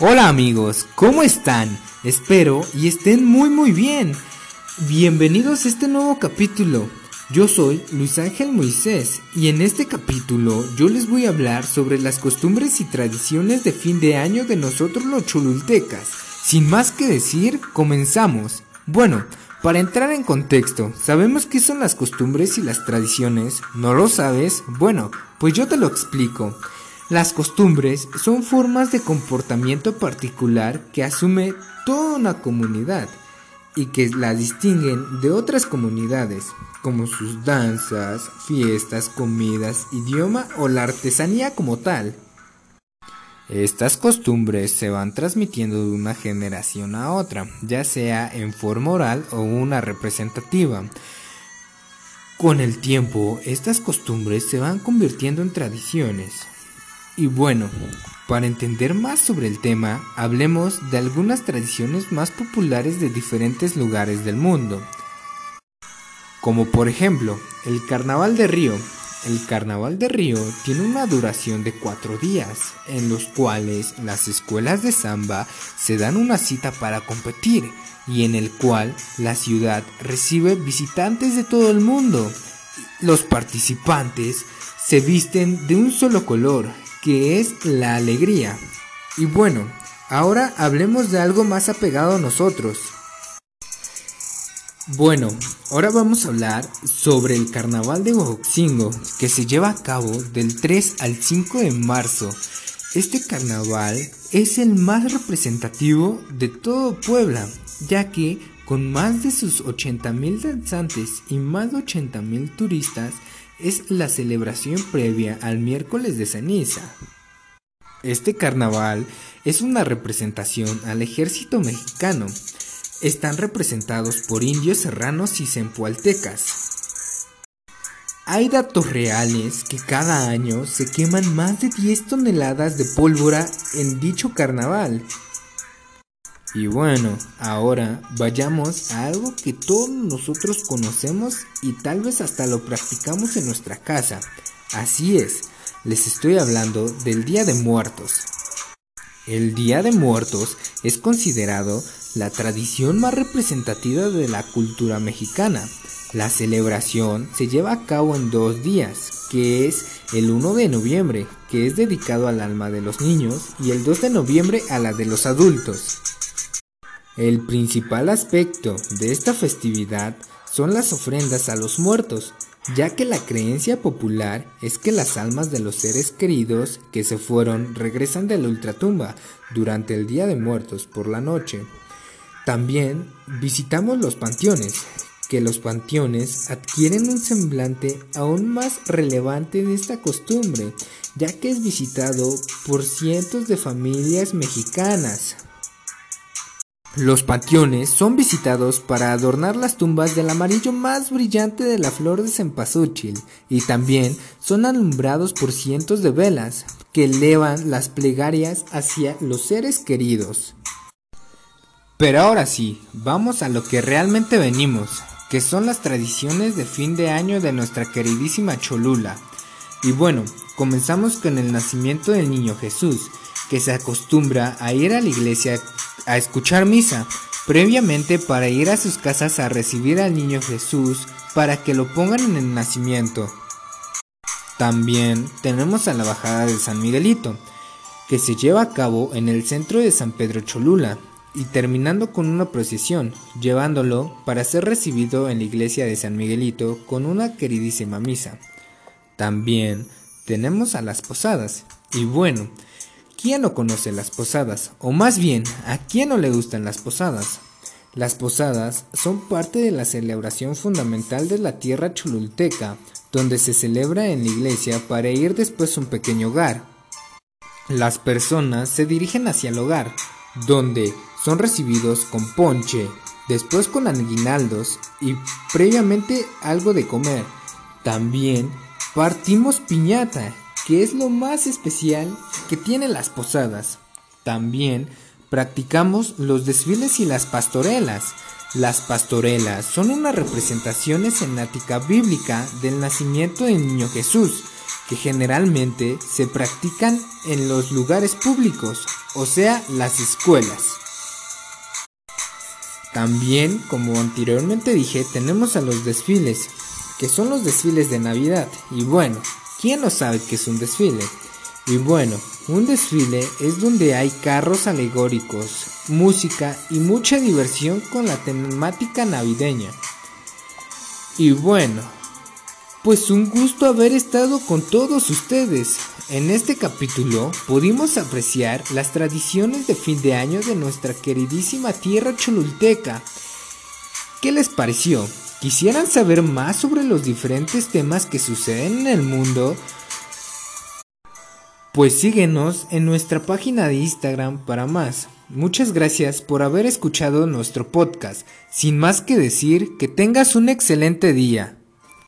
Hola amigos, ¿cómo están? Espero y estén muy muy bien. Bienvenidos a este nuevo capítulo. Yo soy Luis Ángel Moisés y en este capítulo yo les voy a hablar sobre las costumbres y tradiciones de fin de año de nosotros los cholultecas. Sin más que decir, comenzamos. Bueno, para entrar en contexto, ¿sabemos qué son las costumbres y las tradiciones? ¿No lo sabes? Bueno, pues yo te lo explico. Las costumbres son formas de comportamiento particular que asume toda una comunidad y que la distinguen de otras comunidades, como sus danzas, fiestas, comidas, idioma o la artesanía como tal. Estas costumbres se van transmitiendo de una generación a otra, ya sea en forma oral o una representativa. Con el tiempo, estas costumbres se van convirtiendo en tradiciones, y bueno, para entender más sobre el tema, hablemos de algunas tradiciones más populares de diferentes lugares del mundo. Como por ejemplo, el Carnaval de Río. El Carnaval de Río tiene una duración de cuatro días, en los cuales las escuelas de samba se dan una cita para competir y en el cual la ciudad recibe visitantes de todo el mundo. Los participantes se visten de un solo color que es la alegría. Y bueno, ahora hablemos de algo más apegado a nosotros. Bueno, ahora vamos a hablar sobre el carnaval de Huaxingo que se lleva a cabo del 3 al 5 de marzo. Este carnaval es el más representativo de todo Puebla, ya que con más de sus 80.000 danzantes y más de 80.000 turistas, es la celebración previa al miércoles de ceniza. Este carnaval es una representación al ejército mexicano. Están representados por indios serranos y zempoaltecas. Hay datos reales que cada año se queman más de 10 toneladas de pólvora en dicho carnaval y bueno, ahora vayamos a algo que todos nosotros conocemos y tal vez hasta lo practicamos en nuestra casa. Así es, les estoy hablando del Día de Muertos. El Día de Muertos es considerado la tradición más representativa de la cultura mexicana. La celebración se lleva a cabo en dos días, que es el 1 de noviembre, que es dedicado al alma de los niños, y el 2 de noviembre a la de los adultos. El principal aspecto de esta festividad son las ofrendas a los muertos, ya que la creencia popular es que las almas de los seres queridos que se fueron regresan de la ultratumba durante el Día de Muertos por la noche. También visitamos los panteones, que los panteones adquieren un semblante aún más relevante de esta costumbre, ya que es visitado por cientos de familias mexicanas. Los panteones son visitados para adornar las tumbas del amarillo más brillante de la flor de cempasúchil y también son alumbrados por cientos de velas que elevan las plegarias hacia los seres queridos. Pero ahora sí, vamos a lo que realmente venimos, que son las tradiciones de fin de año de nuestra queridísima Cholula. Y bueno, comenzamos con el nacimiento del niño Jesús, que se acostumbra a ir a la iglesia a escuchar misa, previamente para ir a sus casas a recibir al niño Jesús para que lo pongan en el nacimiento. También tenemos a la bajada de San Miguelito, que se lleva a cabo en el centro de San Pedro Cholula, y terminando con una procesión, llevándolo para ser recibido en la iglesia de San Miguelito con una queridísima misa. También tenemos a las posadas, y bueno, ¿Quién no conoce las posadas? O más bien, ¿a quién no le gustan las posadas? Las posadas son parte de la celebración fundamental de la tierra cholulteca, donde se celebra en la iglesia para ir después a un pequeño hogar. Las personas se dirigen hacia el hogar, donde son recibidos con ponche, después con aguinaldos y previamente algo de comer. También partimos piñata, que es lo más especial que tiene las posadas. También practicamos los desfiles y las pastorelas. Las pastorelas son una representación escenática bíblica del nacimiento del niño Jesús. que generalmente se practican en los lugares públicos, o sea, las escuelas. También, como anteriormente dije, tenemos a los desfiles, que son los desfiles de Navidad. Y bueno, ¿quién no sabe qué es un desfile? Y bueno, un desfile es donde hay carros alegóricos, música y mucha diversión con la temática navideña. Y bueno, pues un gusto haber estado con todos ustedes. En este capítulo pudimos apreciar las tradiciones de fin de año de nuestra queridísima tierra cholulteca. ¿Qué les pareció? ¿Quisieran saber más sobre los diferentes temas que suceden en el mundo? Pues síguenos en nuestra página de Instagram para más. Muchas gracias por haber escuchado nuestro podcast. Sin más que decir, que tengas un excelente día.